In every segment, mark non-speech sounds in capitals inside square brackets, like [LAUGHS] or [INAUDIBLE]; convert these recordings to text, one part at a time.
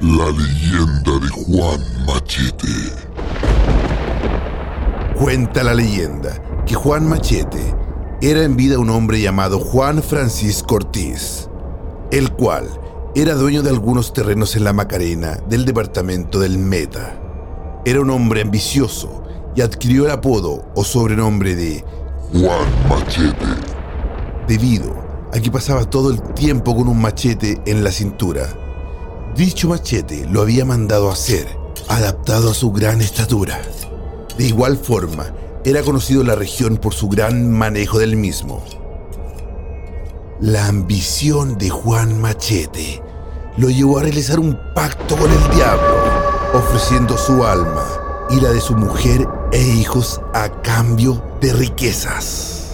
La leyenda de Juan Machete. Cuenta la leyenda que Juan Machete era en vida un hombre llamado Juan Francisco Ortiz, el cual era dueño de algunos terrenos en la Macarena del departamento del Meta. Era un hombre ambicioso y adquirió el apodo o sobrenombre de Juan Machete. debido a que pasaba todo el tiempo con un machete en la cintura. Dicho machete lo había mandado hacer, adaptado a su gran estatura. De igual forma, era conocido la región por su gran manejo del mismo. La ambición de Juan Machete lo llevó a realizar un pacto con el diablo, ofreciendo su alma y la de su mujer e hijos a cambio de riquezas.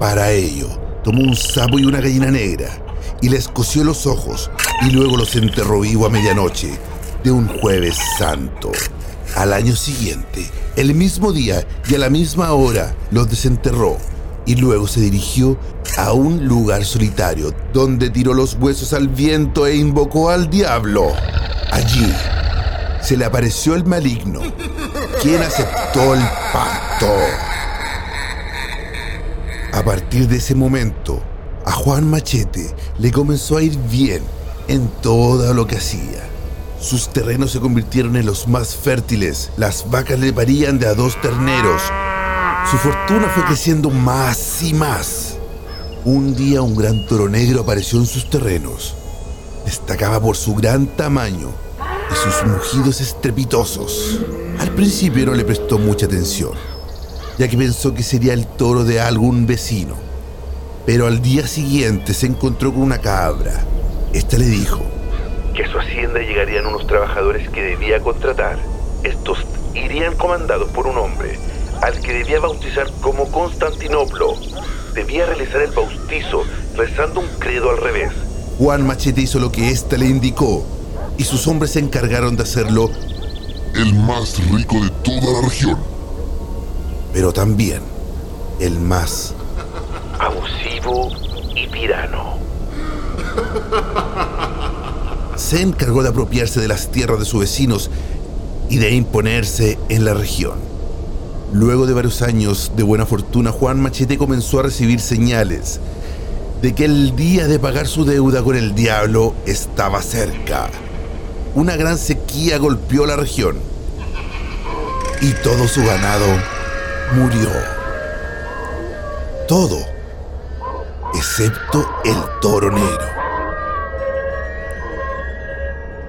Para ello, tomó un sapo y una gallina negra y les cosió los ojos y luego los enterró vivo a medianoche de un jueves santo. Al año siguiente, el mismo día y a la misma hora, los desenterró y luego se dirigió a un lugar solitario donde tiró los huesos al viento e invocó al diablo. Allí se le apareció el maligno, quien aceptó el pacto. A partir de ese momento, a Juan Machete le comenzó a ir bien en todo lo que hacía. Sus terrenos se convirtieron en los más fértiles, las vacas le parían de a dos terneros. Su fortuna fue creciendo más y más. Un día un gran toro negro apareció en sus terrenos. Destacaba por su gran tamaño y sus mugidos estrepitosos. Al principio no le prestó mucha atención, ya que pensó que sería el toro de algún vecino. Pero al día siguiente se encontró con una cabra. Esta le dijo, que a su hacienda llegarían unos trabajadores que debía contratar. Estos irían comandados por un hombre al que debía bautizar como Constantinoplo. Debía realizar el bautizo rezando un credo al revés. Juan Machete hizo lo que ésta le indicó y sus hombres se encargaron de hacerlo, El más rico de toda la región. pero también el más Y tirano. [LAUGHS] se encargó de apropiarse de las tierras de sus vecinos y de imponerse en la región. Luego de varios años de buena fortuna, Juan Machete comenzó a recibir señales de que el día de pagar su deuda con el diablo estaba cerca. Una gran sequía golpeó la región y todo su ganado murió. Todo, excepto el toro negro.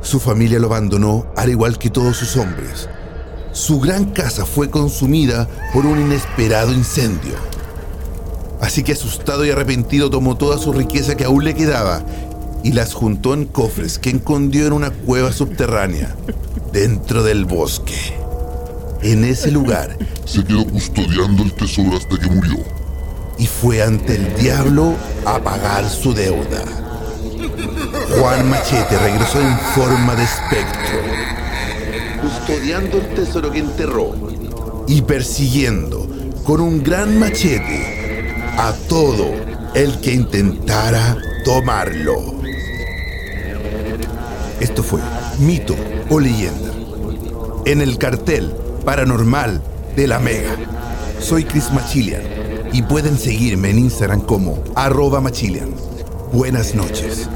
Su familia lo abandonó al igual que todos sus hombres. Su gran casa fue consumida por un inesperado incendio. Así que asustado y arrepentido tomó toda su riqueza que aún le quedaba y las juntó en cofres que escondió en una cueva subterránea dentro del bosque. En ese lugar Se quedó custodiando el tesoro hasta que murió. Y fue ante el diablo a pagar su deuda. Juan Machete regresó en forma de espectro, custodiando el tesoro que enterró y persiguiendo con un gran machete a todo el que intentara tomarlo. Esto fue mito o leyenda. En el cartel paranormal de la Mega. Soy Chris Machilian y pueden seguirme en Instagram como arroba Machilian. Buenas noches.